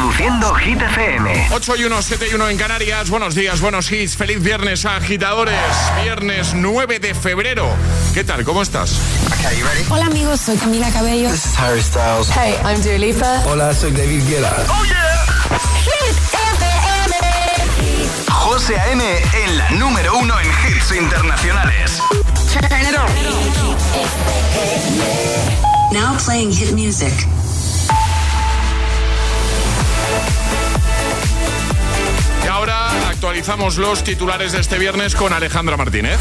Reproduciendo Hit FM. 8 y 1, 7 y 1 en Canarias. Buenos días, buenos hits. Feliz viernes, agitadores. Viernes 9 de febrero. ¿Qué tal? ¿Cómo estás? Hola amigos, soy Camila Cabello. This is Harry Styles. Hey, I'm Dua Lipa. Hola, soy David Guetta. ¡Oh, yeah! Hit FM. José A.M. en la número uno en hits internacionales. Turn it on. Now playing hit music. Actualizamos los titulares de este viernes con Alejandra Martínez.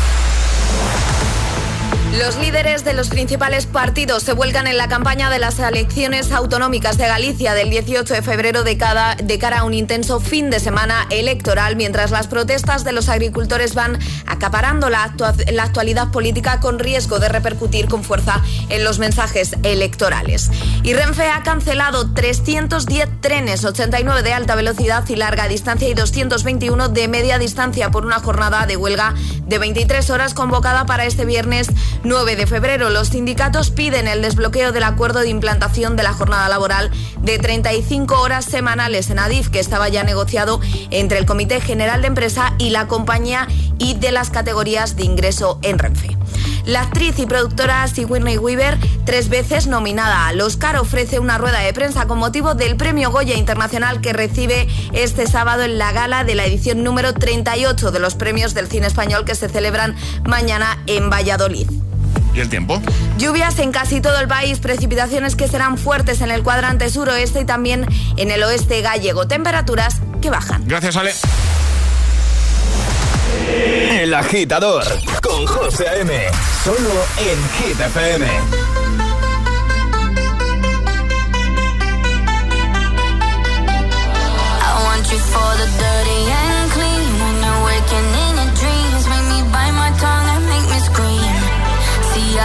Los líderes de los principales partidos se vuelcan en la campaña de las elecciones autonómicas de Galicia del 18 de febrero de, cada, de cara a un intenso fin de semana electoral, mientras las protestas de los agricultores van acaparando la, la actualidad política con riesgo de repercutir con fuerza en los mensajes electorales. Y Renfe ha cancelado 310 trenes, 89 de alta velocidad y larga distancia y 221 de media distancia por una jornada de huelga de 23 horas convocada para este viernes 9 de febrero. Los sindicatos piden el desbloqueo del acuerdo de implantación de la jornada laboral de 35 horas semanales en Adif, que estaba ya negociado entre el Comité General de Empresa y la compañía y de las categorías de ingreso en Renfe. La actriz y productora Sigourney Weaver, tres veces nominada al Oscar, ofrece una rueda de prensa con motivo del Premio Goya Internacional que recibe este sábado en la gala de la edición número 38 de los premios del cine español que se celebran mañana en Valladolid. ¿Y el tiempo? Lluvias en casi todo el país, precipitaciones que serán fuertes en el cuadrante suroeste y también en el oeste gallego. Temperaturas que bajan. Gracias, Ale. El agitador con José A.M. Solo en Hit FM. I want you for the dirty and clean. When you're waking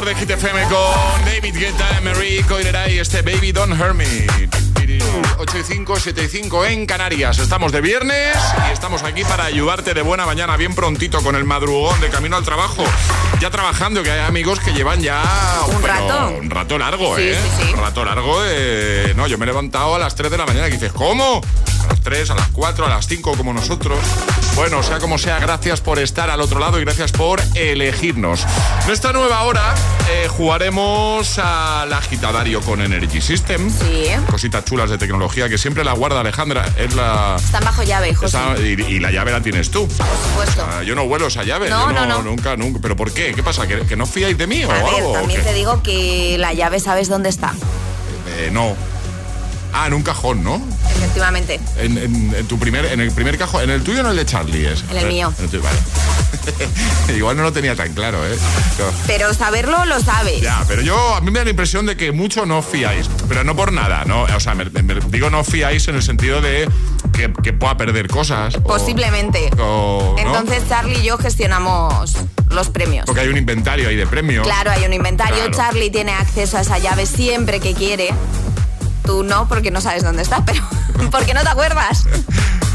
agitador de Hit FM con David Guetta, Emery, Coileray y este Baby Don't Hurt Me. 8 y 5, 7 y 5 en Canarias. Estamos de viernes y estamos aquí para ayudarte de buena mañana, bien prontito, con el madrugón de camino al trabajo. Ya trabajando, que hay amigos que llevan ya Un rato. Un rato largo, Sí, ¿eh? sí, sí. Un rato largo. eh, no, yo me he levantado a las 3 de la mañana y dices, ¿cómo? A las 3, a las 4, a las 5 como nosotros. Bueno, sea como sea, gracias por estar al otro lado y gracias por elegirnos. Nuestra nueva hora eh, jugaremos al agitadario con Energy System. Sí. Cositas chulas de tecnología que siempre la guarda Alejandra. Es la. Están bajo llave, José. esa- y, y la llave la tienes tú. Por supuesto. Ah, yo no vuelo esa llave. No, yo no, no. Nunca, nunca. ¿Pero por qué? ¿Qué pasa? ¿Que, que no fiáis de mí o A ver, algo? o también te digo que la llave sabes dónde está. Eh, no. Ah, en un cajón, ¿no? Efectivamente. En, en- en tu primer, en el primer cajón, en el tuyo o en el de Charlie es. En el mío. En el tuyo, vale. Igual no lo tenía tan claro, ¿eh? No. Pero saberlo lo sabes. Ya, pero yo a mí me da la impresión de que mucho no fiáis, pero no por nada, ¿no? O sea, me, me- digo no fiáis en el sentido de que, que pueda perder cosas. Posiblemente. Entonces Charlie y yo gestionamos los premios. Porque hay un inventario ahí de premios. Claro, hay un inventario. Claro. Charlie tiene acceso a esa llave siempre que quiere. Tú no, porque no sabes dónde está, pero porque no te acuerdas.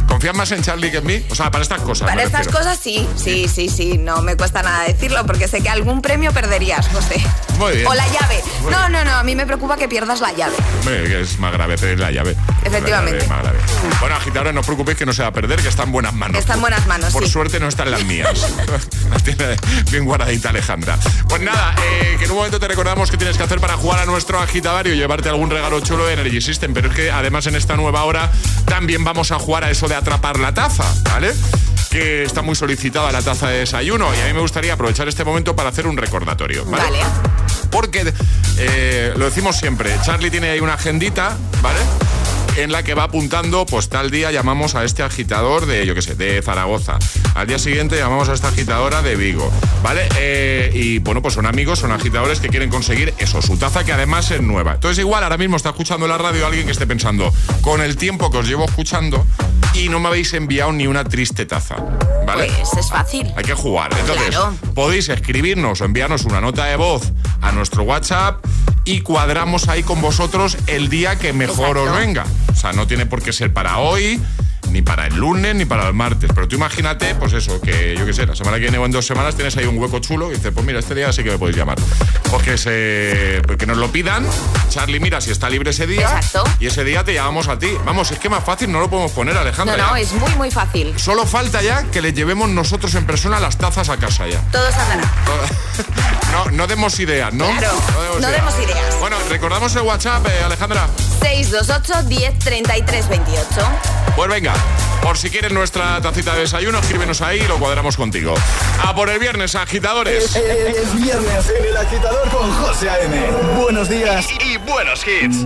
¿Confías más en Charlie que en mí? O sea, para estas cosas. Para estas refiero. cosas sí, sí, sí, sí. No me cuesta nada decirlo porque sé que algún premio perderías, José. Muy bien. O la llave. Muy No, no, no. A mí me preocupa que pierdas la llave. Hombre, es más grave perder la llave. Efectivamente. La llave más grave. Bueno, agitadores, no os preocupéis que no se va a perder, que está en buenas manos. Está en buenas manos, Por sí. suerte no está en las mías. La tiene bien guardadita Alejandra. Pues nada, eh, que en un momento te recordamos que tienes que hacer para jugar a nuestro agitadario y llevarte algún regalo chulo de Energy System. Pero es que además en esta nueva hora también vamos a jugar a eso de atrapar la taza, ¿vale? Que está muy solicitada la taza de desayuno y a mí me gustaría aprovechar este momento para hacer un recordatorio, ¿vale? Vale. Porque eh, lo decimos siempre, Charlie tiene ahí una agendita, ¿vale? En la que va apuntando, pues tal día llamamos a este agitador de, yo qué sé, de Zaragoza. Al día siguiente llamamos a esta agitadora de Vigo, ¿vale? Eh, y bueno, pues son amigos, son agitadores que quieren conseguir eso, su taza que además es nueva. Entonces igual ahora mismo está escuchando la radio alguien que esté pensando, con el tiempo que os llevo escuchando y no me habéis enviado ni una triste taza, ¿vale? Pues es fácil. Hay que jugar. Entonces, Claro. podéis escribirnos o enviarnos una nota de voz a nuestro WhatsApp y cuadramos ahí con vosotros el día que mejor Exacto. os venga. O sea, no tiene por qué ser para hoy, ni para el lunes, ni para el martes. Pero tú imagínate, pues eso, que yo qué sé, la semana que viene o en dos semanas tienes ahí un hueco chulo y dices, pues mira, este día sí que me podéis llamar. Porque se, porque nos lo pidan, Charlie mira si está libre ese día Exacto. y ese día te llamamos a ti. Vamos, es que más fácil no lo podemos poner, No, Alejandra. no, ya. es muy, muy fácil. Solo falta ya que le llevemos nosotros en persona las tazas a casa ya. Todo saldrá. No, no demos ideas, ¿no? Claro, no demos ideas. Bueno, recordamos el WhatsApp, eh, Alejandra. 628 10 33 28. Pues venga, por si quieres nuestra tacita de desayuno, escríbenos ahí y lo cuadramos contigo. A por el viernes, agitadores. Es viernes en el agitador con José A.M. Buenos días y buenos hits.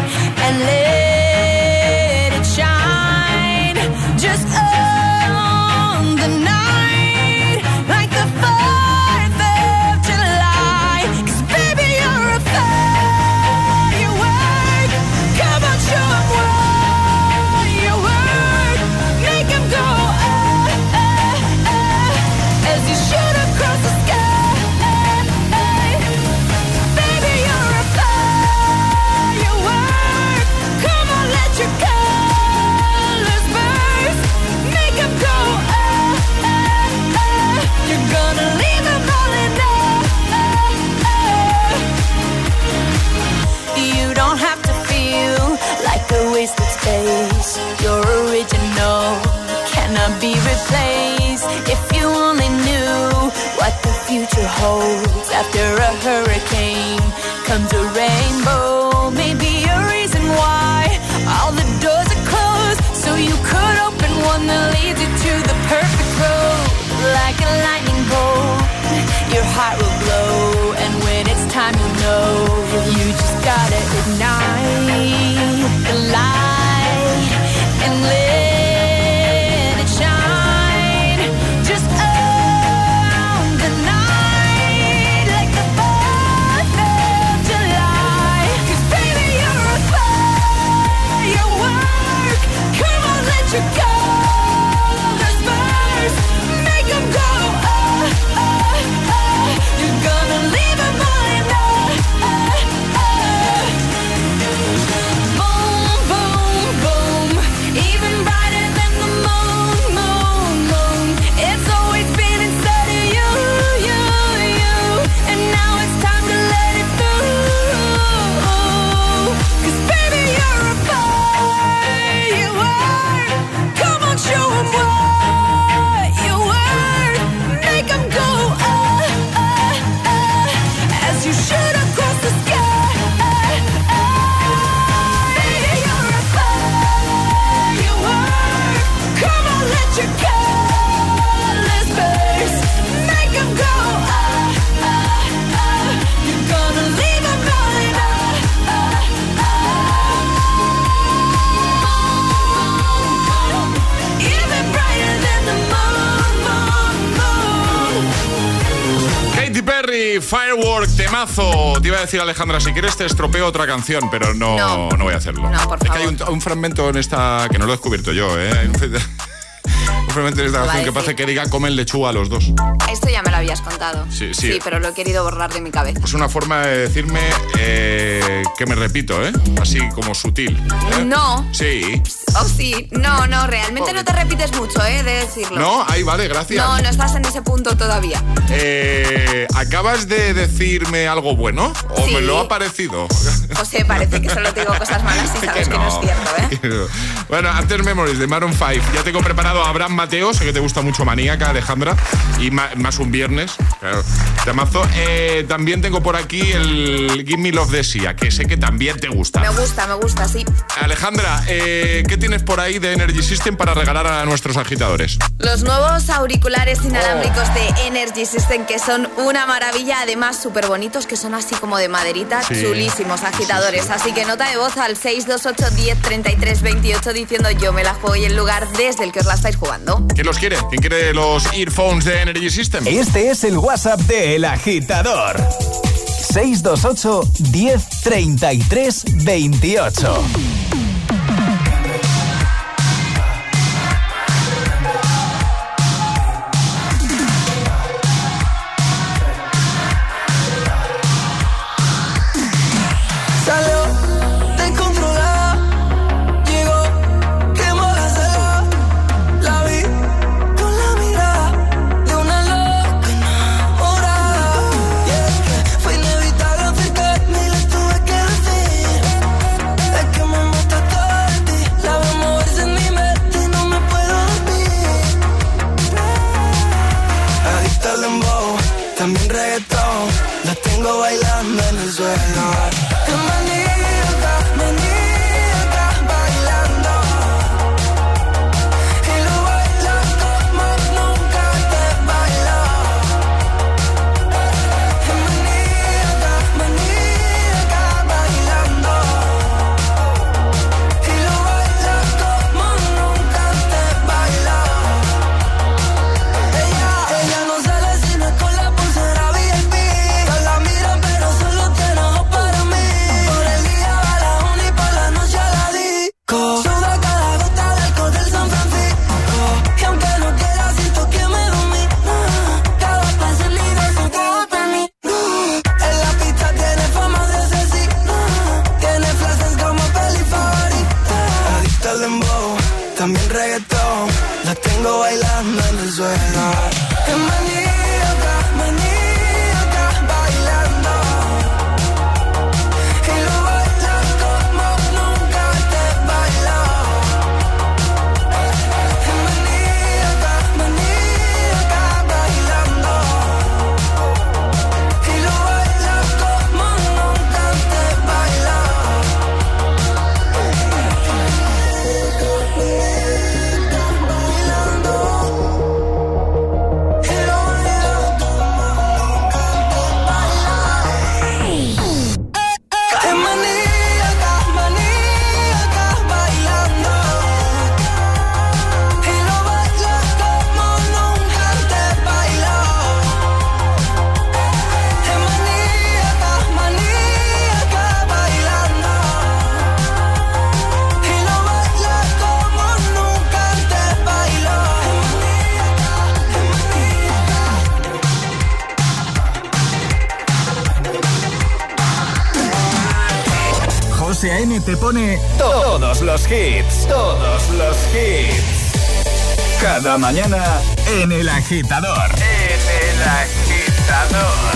a decir Alejandra, si quieres te estropeo otra canción, pero no, No. no voy a hacerlo. No, por es que hay un, un fragmento en esta que no lo he descubierto yo, ¿eh? Hay un, un fragmento en esta Lo va a canción que parece que diga comen lechuga a los dos. Esto ya me lo habías contado. Sí, sí. pero lo he querido borrar de mi cabeza. Es una forma de decirme eh, que me repito, ¿eh? Así como sutil. ¿eh? No. Sí. Oh, sí. No, no, realmente no te repites mucho, ¿eh? De decirlo. No, ahí vale, gracias. No, no estás en ese punto todavía. Eh, ¿Acabas de decirme algo bueno? ¿O Sí. me lo ha parecido? José, parece que solo te digo cosas malas y sabes que no, es cierto, ¿eh? bueno, After Memories de Maroon 5. Ya tengo preparado a Abraham Mateo, sé que te gusta mucho Maníaca, Alejandra, y más un viernes, claro, temazo. Eh, también tengo por aquí el Give Me Love de Sia, que sé que también te gusta. Me gusta, me gusta, sí. Alejandra, eh, ¿qué tienes por ahí de Energy System para regalar a nuestros agitadores? Los nuevos auriculares inalámbricos de Energy System, que son una maravilla, además súper bonitos, que son así como de maderita, chulísimos agitadores. Así que nota de voz al 628 10 33 28 diciendo yo me la juego y el lugar desde el que os la estáis jugando. ¿Quién los quiere? ¿Quién quiere los earphones de Energy System? Este es el WhatsApp de El Agitador. 628 10 33 28 mañana en el agitador. En el agitador.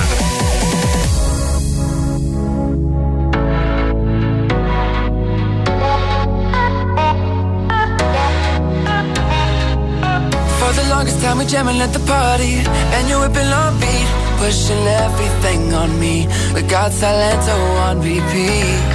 For the longest time we jamming at the party And you whipping on beat Pushing everything on me We got Salento on repeat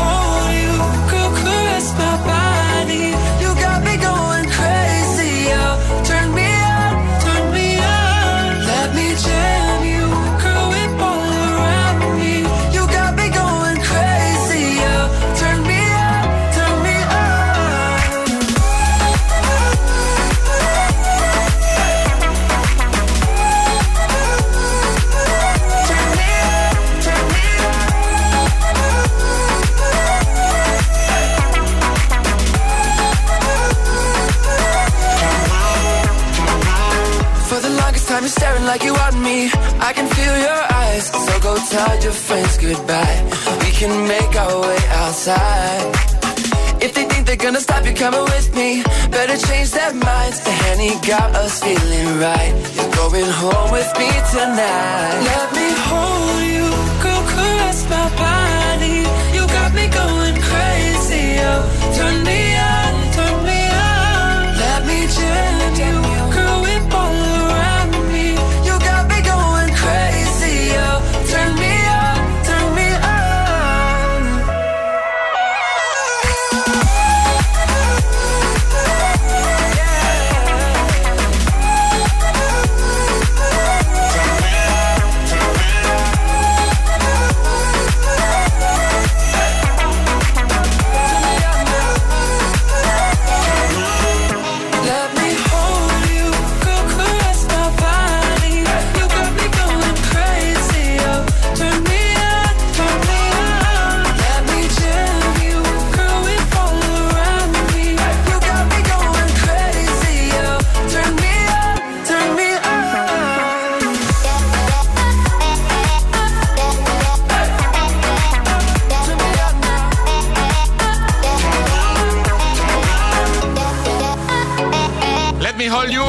coming with me. Better change their minds. The Henny got us feeling right. You're going home with me tonight. Let me hold you, go caress my body.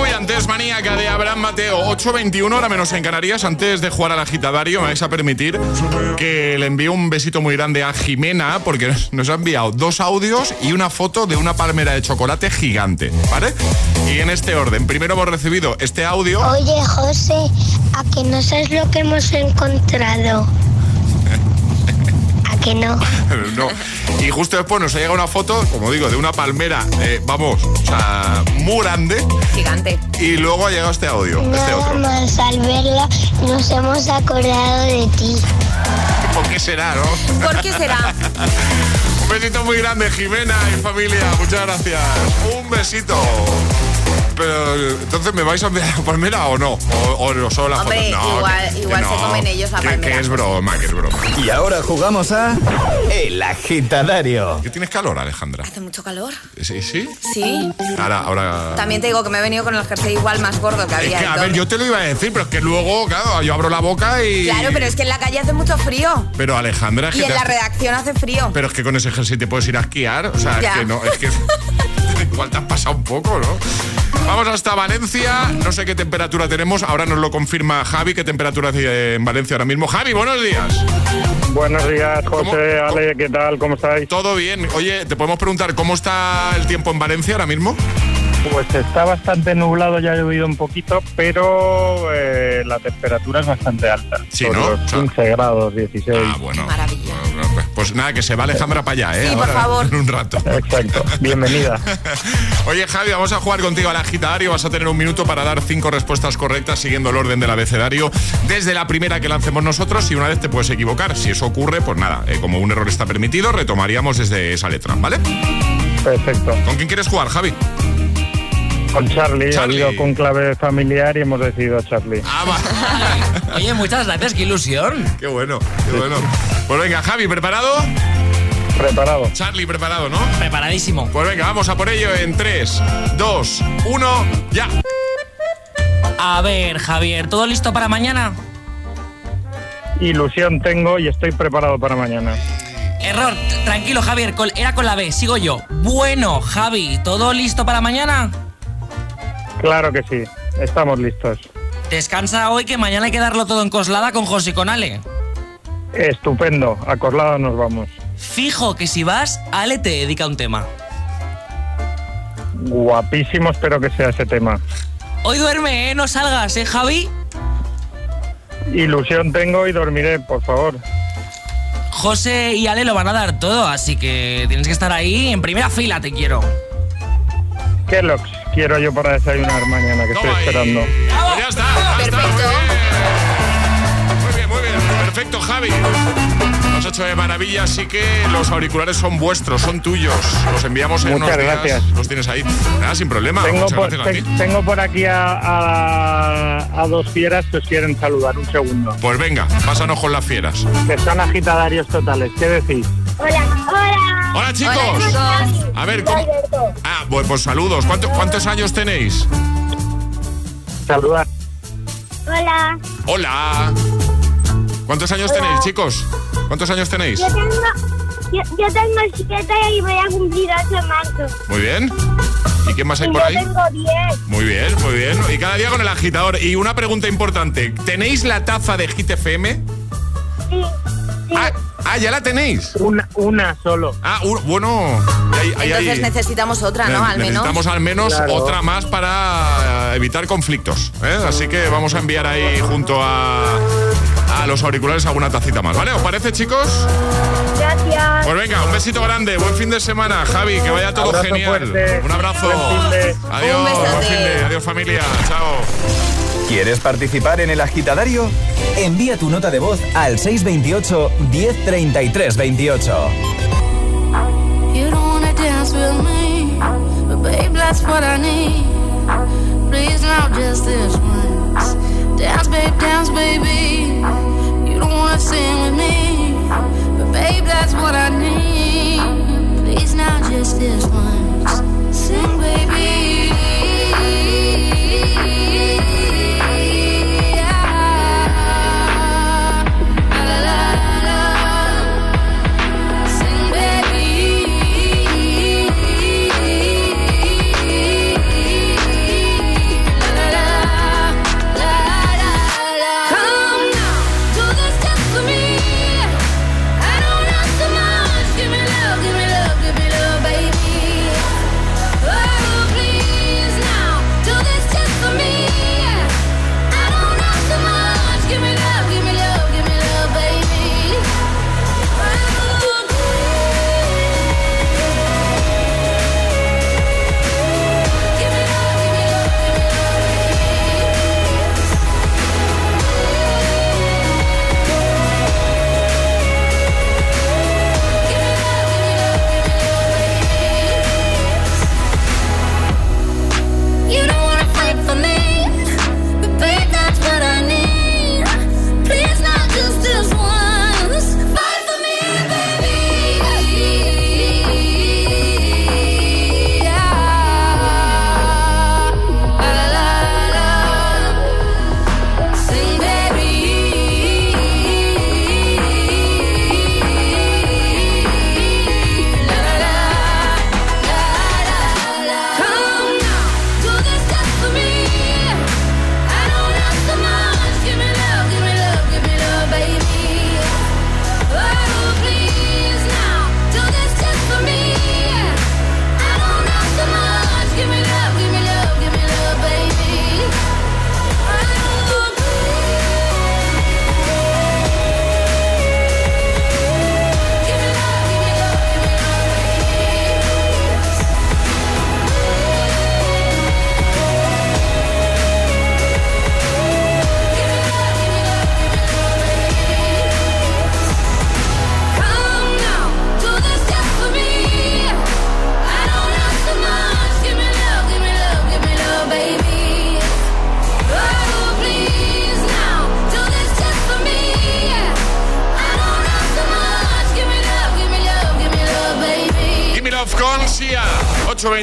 Y antes Maníaca de Abraham Mateo. 8.21 hora menos en Canarias. Antes de jugar al agitadario, me vais a permitir que le envíe un besito muy grande a Jimena porque nos ha enviado dos audios y una foto de una palmera de chocolate gigante, ¿vale? Y en este orden, primero hemos recibido este audio. Oye, José, ¿a que no sabes lo que hemos encontrado? ¿A que no? No. Y justo después nos ha llegado una foto, como digo, de una palmera, eh, vamos, o sea, muy grande. Gigante. Y luego ha llegado este audio, este Nada otro. más al verla nos hemos acordado de ti. ¿Por qué será, no? ¿Por qué será? Un besito muy grande, Jimena y familia. Muchas gracias. Un besito. Pero, entonces, ¿me vais a enviar la palmera o no? O, o solo la Hombre, foto. No, igual- que- que igual se comen ellos la Que- palmera. Que es broma, que es broma. Y ahora jugamos a El Agitadario. ¿Qué tienes calor, Alejandra? Hace mucho calor. ¿Sí? ¿Sí? Sí. Ahora, ahora... También te digo que me he venido con el jersey igual más gordo que Es había. que, el a ver, yo te lo iba a decir, pero es que luego, claro, yo abro la boca y... Claro, pero es que en la calle hace mucho frío. Pero Alejandra, es Y que en la has- redacción hace frío. Pero es que con ese jersey te puedes ir a esquiar. O sea, Ya. es que no, es que. Igual te has pasado un poco, ¿no? Vamos hasta Valencia. No sé qué temperatura tenemos. Ahora nos lo confirma Javi. ¿Qué temperatura hace en Valencia ahora mismo? Javi, buenos días. Buenos días, José, ¿Cómo? Ale, ¿qué tal? ¿Cómo estáis? Todo bien. Oye, ¿te podemos preguntar cómo está el tiempo en Valencia ahora mismo? Pues está bastante nublado, ya ha llovido un poquito, pero eh, la temperatura es bastante alta. Sí, ¿no? los O sea- 15 grados, 16. Ah, bueno. Maravilla. Pues nada, que se va Alejandra para allá, ¿eh? Sí, por favor. En un rato. Exacto, bienvenida. Oye, Javi, vamos a jugar contigo al agitadario. Vas a tener un minuto para dar cinco respuestas correctas siguiendo el orden del abecedario. Desde la primera que lancemos nosotros, y una vez te puedes equivocar. Si eso ocurre, pues nada, eh, como un error está permitido, retomaríamos desde esa letra, ¿vale? Perfecto. ¿Con quién quieres jugar, Javi? Con Charlie, Charlie. ha habido con clave familiar y hemos decidido a Charlie. Ah, va. Oye, muchas gracias, qué ilusión. qué bueno, qué bueno. Pues venga, Javi, ¿preparado? Preparado. Charlie, preparado, ¿no? Preparadísimo. Pues venga, vamos a por ello en 3, 2, 1, ya. A ver, Javier, ¿todo listo para mañana? Ilusión tengo y estoy preparado para mañana. Error, tranquilo, Javier, col- era con la B, sigo yo. Bueno, Javi, ¿todo listo para mañana? Claro que sí, estamos listos. Descansa hoy que mañana hay que darlo todo en Coslada con José y con Ale. Estupendo, a Coslada nos vamos. Fijo que si vas, Ale te dedica un tema. Guapísimo, espero que sea ese tema. Hoy duerme, ¿eh? No salgas, ¿eh, Javi? Ilusión tengo y dormiré, por favor. José y Ale lo van a dar todo, así que tienes que estar ahí en primera fila, te quiero. Kellogg's quiero yo para desayunar mañana, que estoy ahí. esperando. Pues ya está, ya está, Perfecto. Perfecto, Javi. Lo has hecho de maravilla, así que los auriculares son vuestros, son tuyos. Los enviamos en Muchas unos días. gracias. Los tienes ahí. Nada, sin problema. Tengo Muchas por, gracias a ti. te- tengo por aquí a, a- a dos fieras que os quieren saludar. Un segundo. Pues venga, pásanos con las fieras. Que son agitadarios totales. ¿Qué decís? Hola, hola. Hola, chicos. Hola, chicos. A ver, ¿cómo? Ah, pues, pues saludos. ¿Cuánto- ¿Cuántos años tenéis? Saludar. Hola. Hola. ¿Cuántos años tenéis, chicos? ¿Cuántos años tenéis? Yo tengo Yo, yo tengo siete y voy a cumplir ocho en marzo. Muy bien. ¿Y qué más hay Y por yo ahí? tengo diez. Muy bien, muy bien. Y cada día con el agitador. Y una pregunta importante. ¿Tenéis la taza de Hit FM? Sí, sí. Ah, ah, ya la tenéis. Una, una solo. Ah, un- bueno. ahí- ahí- Entonces ahí- necesitamos otra, ¿no? Al menos. Necesitamos al menos Claro. otra más para evitar conflictos. ¿eh? Así que vamos a enviar ahí junto a, a los auriculares alguna tacita más, ¿vale? ¿Os parece, chicos? Gracias. Pues venga, un besito grande, buen fin de semana, Javi, que vaya todo Abrazo genial. fuerte. Un abrazo. Buen fin de- Adiós, Un besote. buen fin de- adiós familia, chao. ¿Quieres participar en el agitadario? Envía tu nota de voz al 628 1033 28. You don't wanna dance with me, but babe, that's what I need. Please now, just this once. Dance, babe, dance, baby. Don't wanna sing with me, but babe, that's what I need. Please now, just this once. Sing, baby.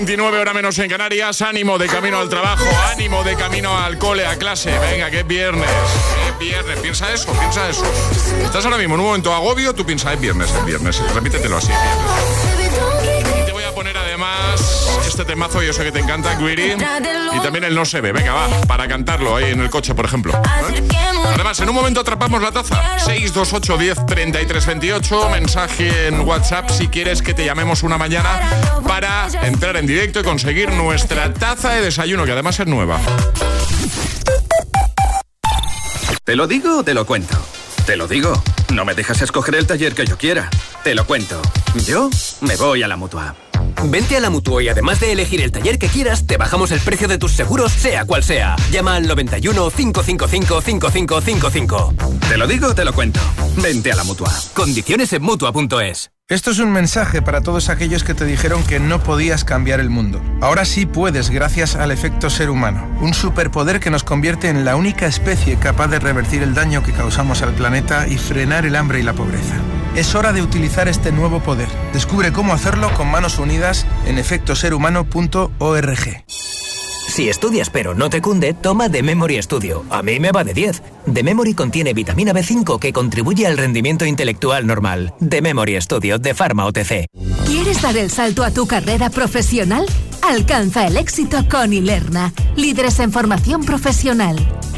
8.29 hora menos en Canarias. Ánimo de camino al trabajo, ánimo de camino al cole, a clase. Venga, que es viernes. que Es viernes. Piensa eso, piensa eso. Estás ahora mismo en un momento agobio, tú piensas, es viernes, es viernes. Repítetelo así, es viernes. Este temazo, yo sé que te encanta, Greedy. Y también el no se ve. Venga, va, para cantarlo ahí en el coche, por ejemplo. ¿eh? Además, en un momento atrapamos la taza. 628 10 33 28. Mensaje en WhatsApp si quieres que te llamemos una mañana para entrar en directo y conseguir nuestra taza de desayuno, que además es nueva. ¿Te lo digo o te lo cuento? Te lo digo. No me dejas escoger el taller que yo quiera. Te lo cuento. Yo me voy a la mutua. Vente a la Mutua y además de elegir el taller que quieras, te bajamos el precio de tus seguros, sea cual sea. Llama al 91 555 5555. Te lo digo o te lo cuento. Vente a la mutua. Condiciones en Mutua.es Esto es un mensaje para todos aquellos que te dijeron que no podías cambiar el mundo. Ahora sí puedes gracias al efecto ser humano, un superpoder que nos convierte en la única especie capaz de revertir el daño que causamos al planeta y frenar el hambre y la pobreza. Es hora de utilizar este nuevo poder. Descubre cómo hacerlo con manos unidas en efectoserhumano.org. Si estudias pero no te cunde, toma The Memory Studio. A mí me va de 10. The Memory contiene vitamina B5 que contribuye al rendimiento intelectual normal. The Memory Studio de Pharma OTC. ¿Quieres dar el salto a tu carrera profesional? Alcanza el éxito con Ilerna, líderes en formación profesional.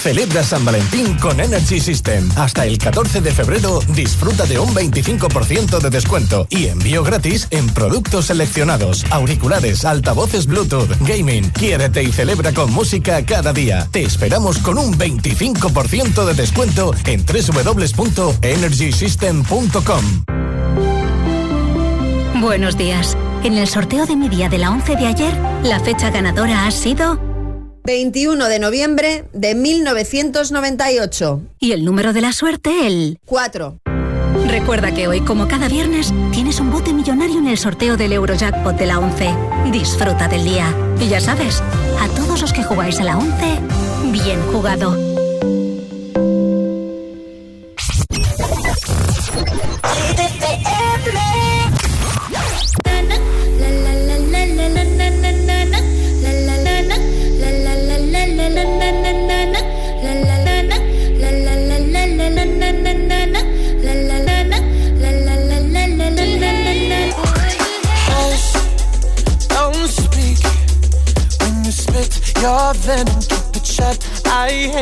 Celebra San Valentín con Energy System. Hasta el 14 de febrero disfruta de un 25% de descuento y envío gratis en productos seleccionados, auriculares, altavoces Bluetooth, gaming. Quiérete y celebra con música cada día. Te esperamos con un 25% de descuento en www.energysystem.com. Buenos días. En el sorteo de mi día de la 11 de ayer, la fecha ganadora ha sido 21 de noviembre de 1998. Y el número de la suerte, el 4. Recuerda que hoy, como cada viernes, tienes un bote millonario en el sorteo del Eurojackpot de la 11. Disfruta del día. Y ya sabes, a todos los que jugáis a la 11, bien jugado.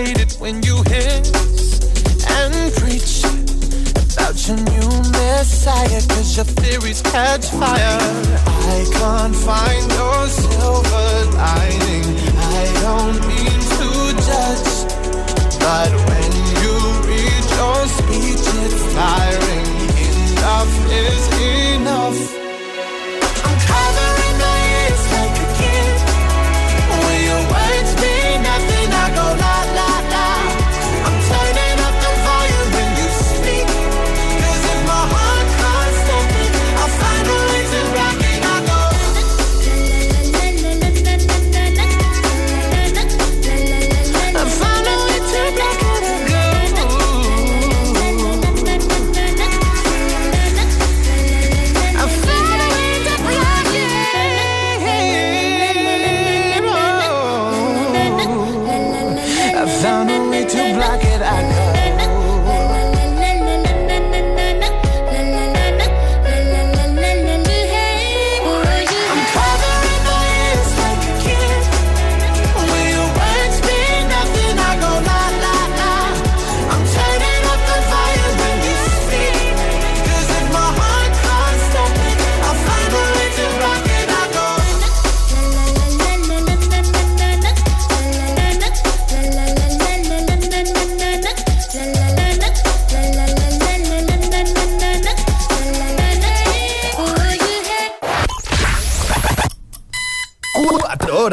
Hate it when you hiss and preach about your new messiah, cause your theories catch fire. I can't find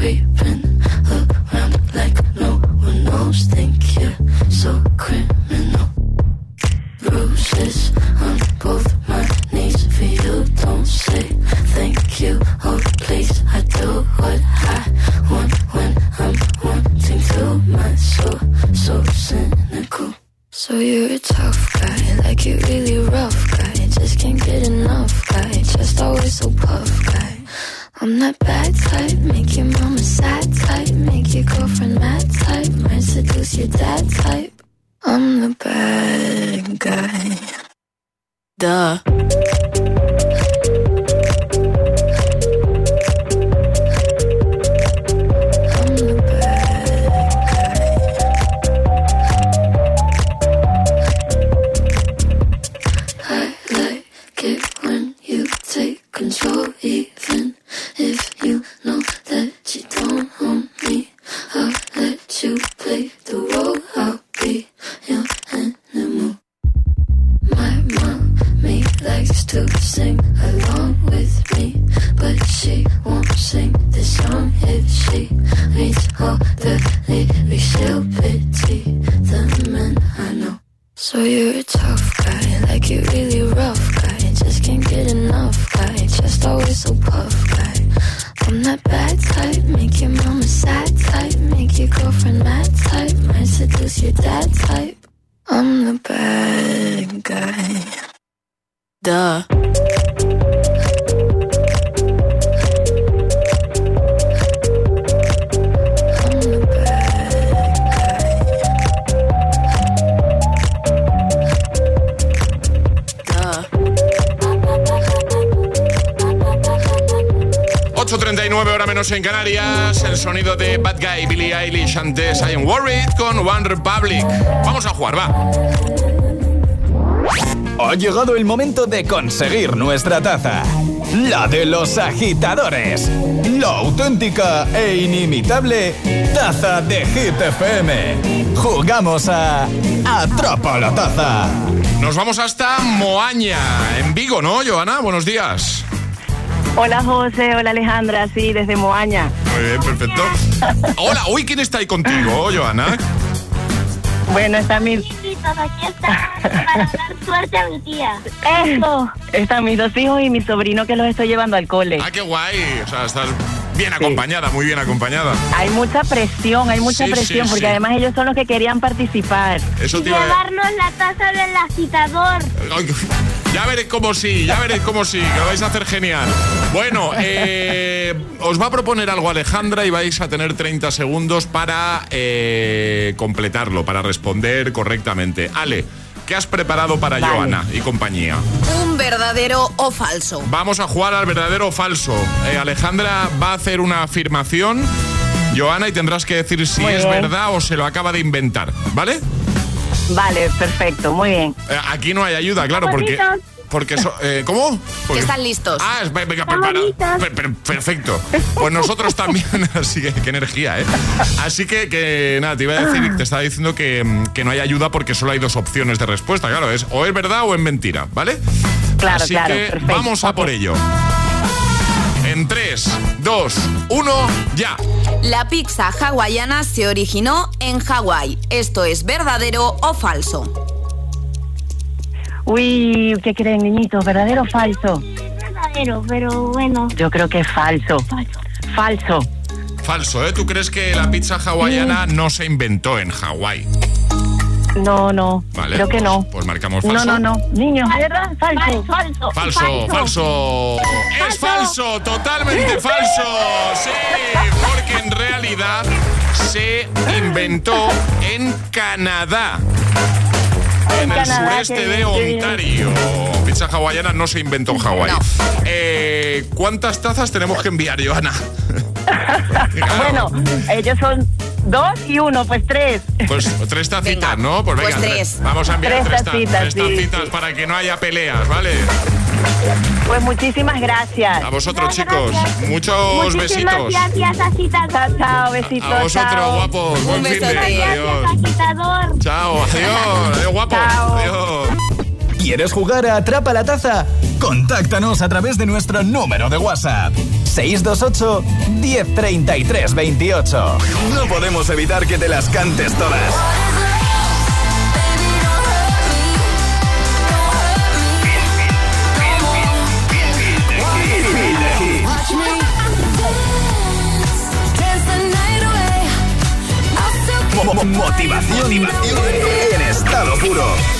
creeping around like no one knows. Think you're so criminal. 8.39 hora menos en Canarias, el sonido de Bad Guy, Billie Eilish antes I Am Worried con One Republic. Vamos a jugar, va. Ha llegado el momento de conseguir nuestra taza. La de los agitadores. La auténtica e inimitable taza de Hit FM. Jugamos a Atrapa la taza. Nos vamos hasta Moaña, en Vigo, ¿no, Joana? Buenos días. Hola José, hola Alejandra, sí, desde Moaña. Muy bien, perfecto. Hola, hoy quién está ahí contigo, Joana? Bueno, está mi... aquí está para dar suerte a mi tía. Eso. Están mis dos hijos y mi sobrino que los estoy llevando al cole. Ah, qué guay. O sea, estás bien acompañada, muy bien acompañada. Hay mucha presión, hay mucha Sí, presión, sí, porque sí. además ellos son los que querían participar. Eso te a- Llevarnos la taza del agitador. Ya veréis cómo sí, ya veréis cómo sí, que lo vais a hacer genial. Bueno, eh, os va a proponer algo Alejandra y vais a tener 30 segundos para eh, completarlo, para responder correctamente. Ale, ¿qué has preparado para Vale. Joana y compañía? Un verdadero o falso. Vamos a jugar al verdadero o falso. Eh, Alejandra va a hacer una afirmación, Joana, y tendrás que decir si Muy es bien. verdad o se lo acaba de inventar, ¿vale? Vale, perfecto, muy bien. Eh, aquí no hay ayuda, claro, porque... Porque so- eh, ¿Cómo? Porque- están listos. Ah, es- venga, prepara. Per- per- perfecto. Pues nosotros también, así que qué energía, ¿eh? Así que, que nada, te iba a decir, te estaba diciendo que, que no hay ayuda porque solo hay dos opciones de respuesta, claro, es o es verdad o es mentira, ¿vale? Claro, Así claro, que perfecto. vamos a por ello. En 3, 2, 1, ya. La pizza hawaiana se originó en Hawái. ¿Esto es verdadero o falso? Uy, ¿qué creen, niñitos? ¿Verdadero o falso? Verdadero, pero bueno. Yo creo que es falso. Falso. Falso, ¿eh? ¿Tú crees que la pizza hawaiana no se inventó en Hawái? No, no. Vale, creo que pues- no. Pues marcamos No, falso. no, no. Niños, ¿verdad? Falso. Falso. Falso, falso. Es falso, totalmente falso. Sí, porque en realidad se inventó en Canadá. En, el sureste de Ontario. Pizza hawaiana no se inventó en Hawái. Eh, ¿Cuántas tazas tenemos que enviar, Joana? Bueno, ellos son dos y uno, pues tres. Pues tres tacitas, ¿no? Pues venga, Pues tres. vamos a enviar Tres tres, ta- tacitas, tres sí, tacitas para que no haya peleas, ¿vale? Pues muchísimas gracias. A vosotros, chicos. Muchos Muchísimas besitos. gracias, agitador. Chao, chao, besitos. A vosotros, chao. guapos. Buen fin de. Gracias, agitador. Chao, adiós. Adiós, guapos. Adiós. ¿Quieres jugar a Atrapa la Taza? Contáctanos a través de nuestro número de WhatsApp. 628 1033 28. No podemos evitar que te las cantes todas. Motivación en estado puro.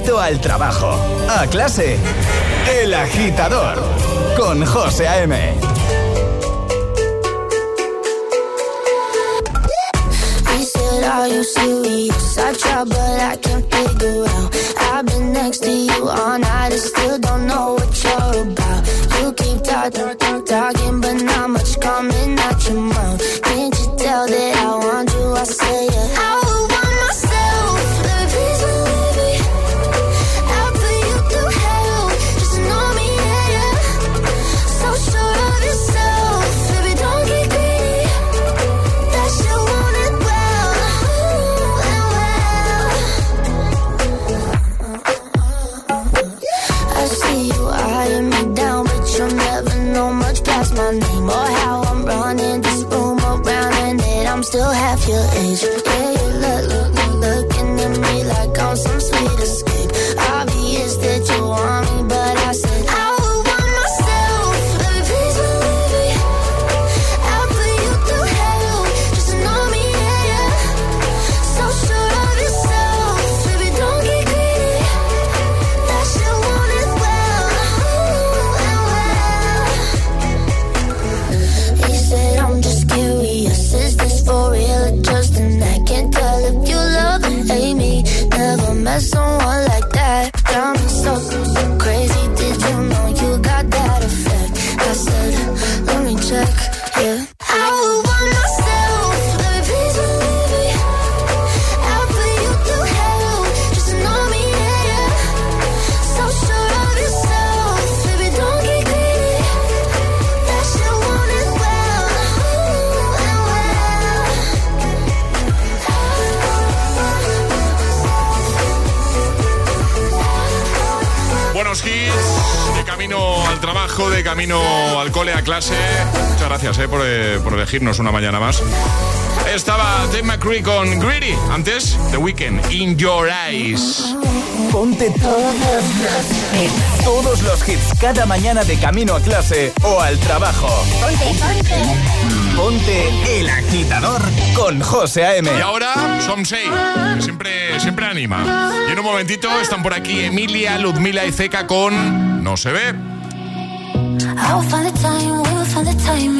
tu trayecto al trabajo, a clase, El Agitador, con José A.M. elegirnos una mañana más. Estaba Dave McCree con Greedy. Antes, The Weeknd, In Your Eyes. Ponte todos los, todos los hits cada mañana de camino a clase o al trabajo. Ponte, ponte. Ponte el agitador con José A.M. Y ahora, Somsei, que siempre, siempre anima. Y en un momentito están por aquí Emilia, Ludmila y Zeca con no se ve. I'll find the time, we will find the timing.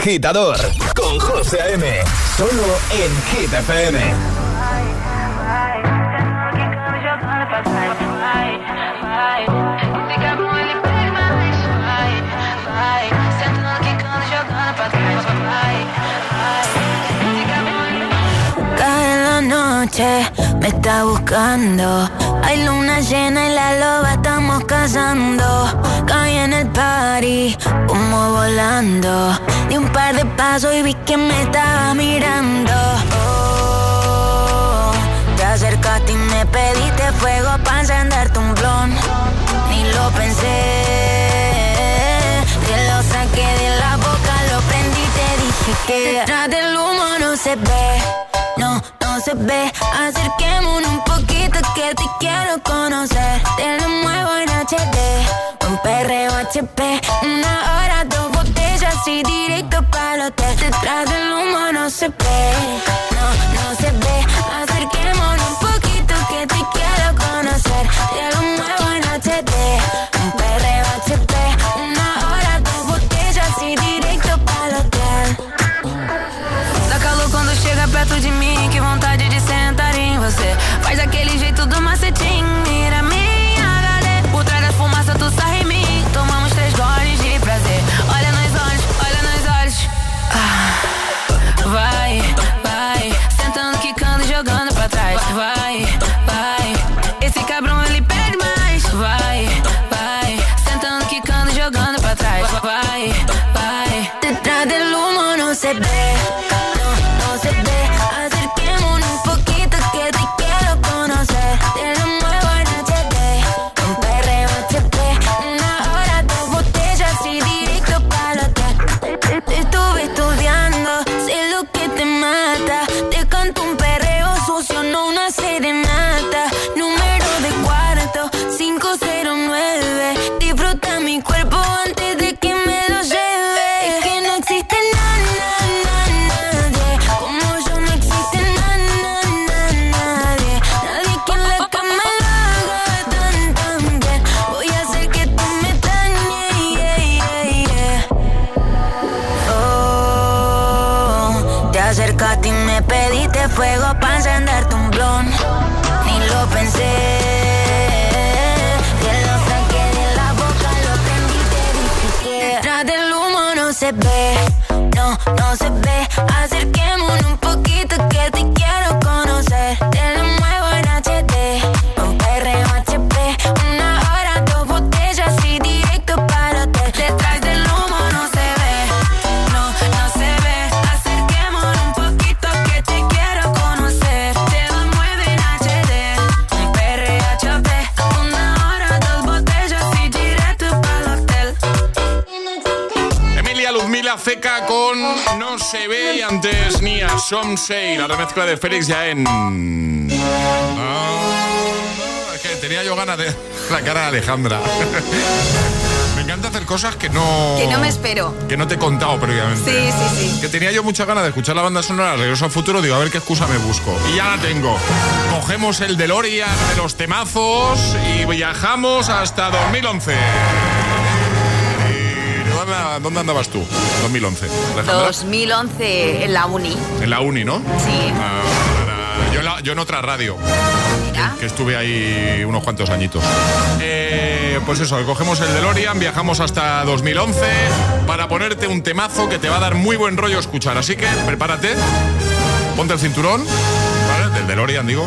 agitador con José A.M. Solo en Hit FM. Cae la noche, me está buscando. Hay luna llena y la loba estamos cazando. Caí en el party, como volando. Di un par de pasos y vi que me estaba mirando. Oh, te acercaste y me pediste fuego para encenderte un blon. Ni lo pensé, te lo saqué de la boca, lo prendí y te dije que detrás del humo no se ve, no, no se ve. Acerquémonos un poquito que te quiero conocer. Te lo muevo en HD, un perreo HP, una hora, y directo para el hotel. Detrás del humo no se ve, no, no se ve. Acerquémonos un poquito que te quiero conocer. Te lo muevo en HD, No se ve y antes Nia Somsei, la remezcla de Félix ya en. Ah, es que tenía yo ganas de la cara de Alejandra. Me encanta hacer cosas que no. Que no me espero. Que no te he contado previamente. Sí, sí, sí. Que tenía yo muchas ganas de escuchar la banda sonora Regreso al Futuro. Digo, a ver qué excusa me busco. Y ya la tengo. Cogemos el DeLorean de los temazos y viajamos hasta 2011. ¿Y ¿Dónde, andabas tú? 2011. Alejandra? 2011 en la uni. En la uni, ¿no? Sí. Ah, yo, en la- yo en otra radio. Que estuve ahí unos cuantos añitos. Eh, pues eso, cogemos el DeLorean, viajamos hasta 2011 para ponerte un temazo que te va a dar muy buen rollo escuchar. Así que prepárate, ponte el cinturón, ¿vale? Del DeLorean, digo.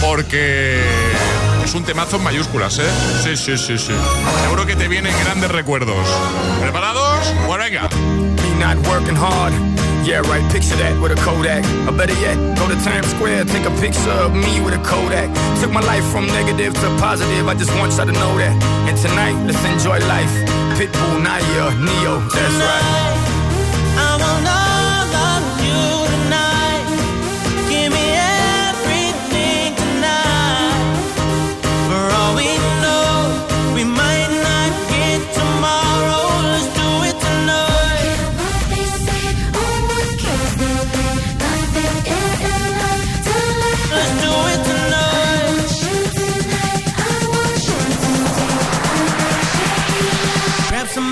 Porque es un temazo en mayúsculas, ¿eh? Sí, sí, sí, sí. Seguro que te vienen grandes recuerdos. ¿Preparados? Pues venga. Not working hard. Yeah, right, picture that with a Kodak. Or better yet, go to Times Square, take a picture of me with a Kodak. Took my life from negative to positive, I just want y'all to know that. And tonight, let's enjoy life. Pitbull, Naya, Neo, that's right. I want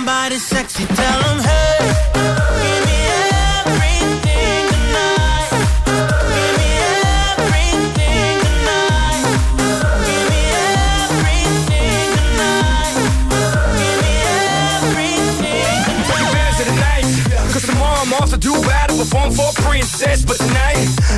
somebody sexy, tell them, hey. battle, perform for a princess, but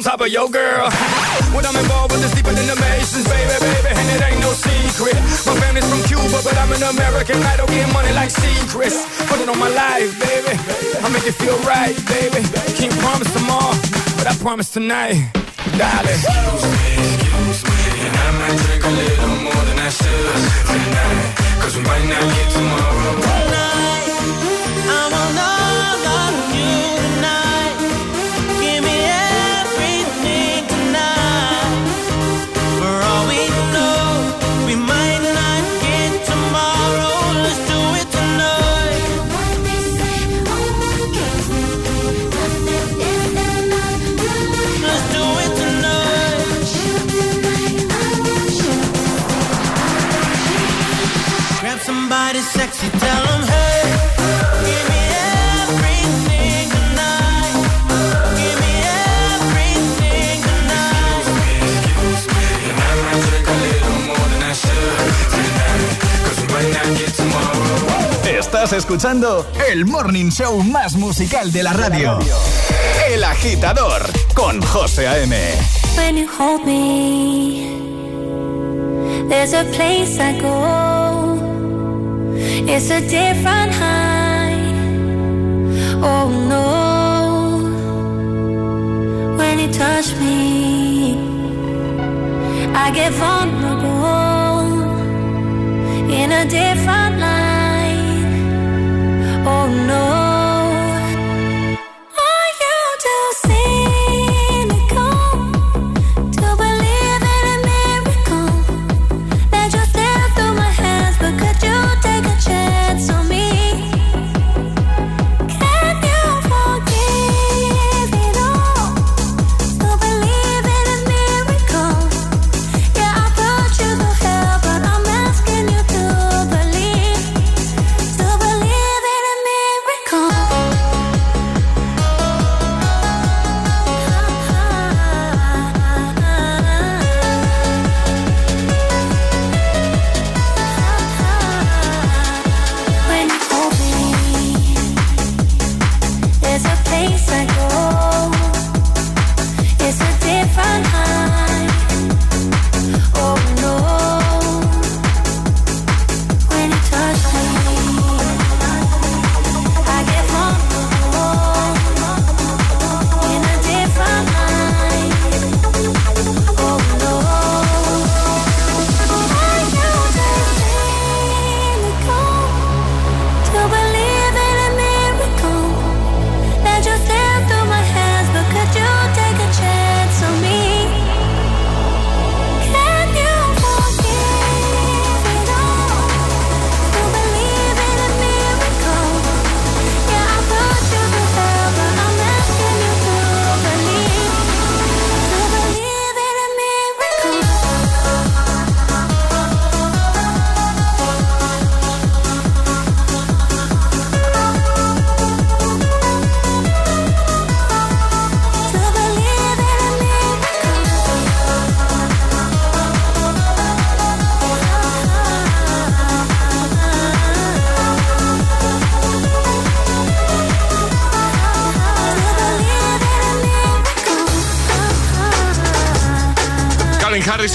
On top of your girl. when I'm involved with this deeper than the Masons, baby, baby. And it ain't no secret. My family's from Cuba, but I'm an American I don't get money like secrets. Put it on my life, baby. I make it feel right, baby. Can't promise tomorrow, but I promise tonight, darling. Excuse me, excuse me, and I might drink a little more than I should tonight. Cause we might not get tomorrow. Tonight, escuchando el morning show más musical de la radio. El agitador con José A.M. When you hold me, there's a place I go. It's a different high. Oh no. When you touch me, I get vulnerable in a different no.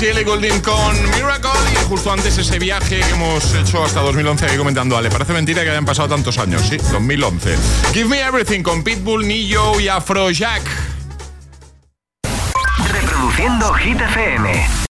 Ellie Goulding con Miracle y justo antes ese viaje que hemos hecho hasta 2011 aquí comentando Ale. Parece mentira que hayan pasado tantos años, sí, 2011. Give Me Everything con Pitbull, Nillo y Afrojack. Reproduciendo Hit FM.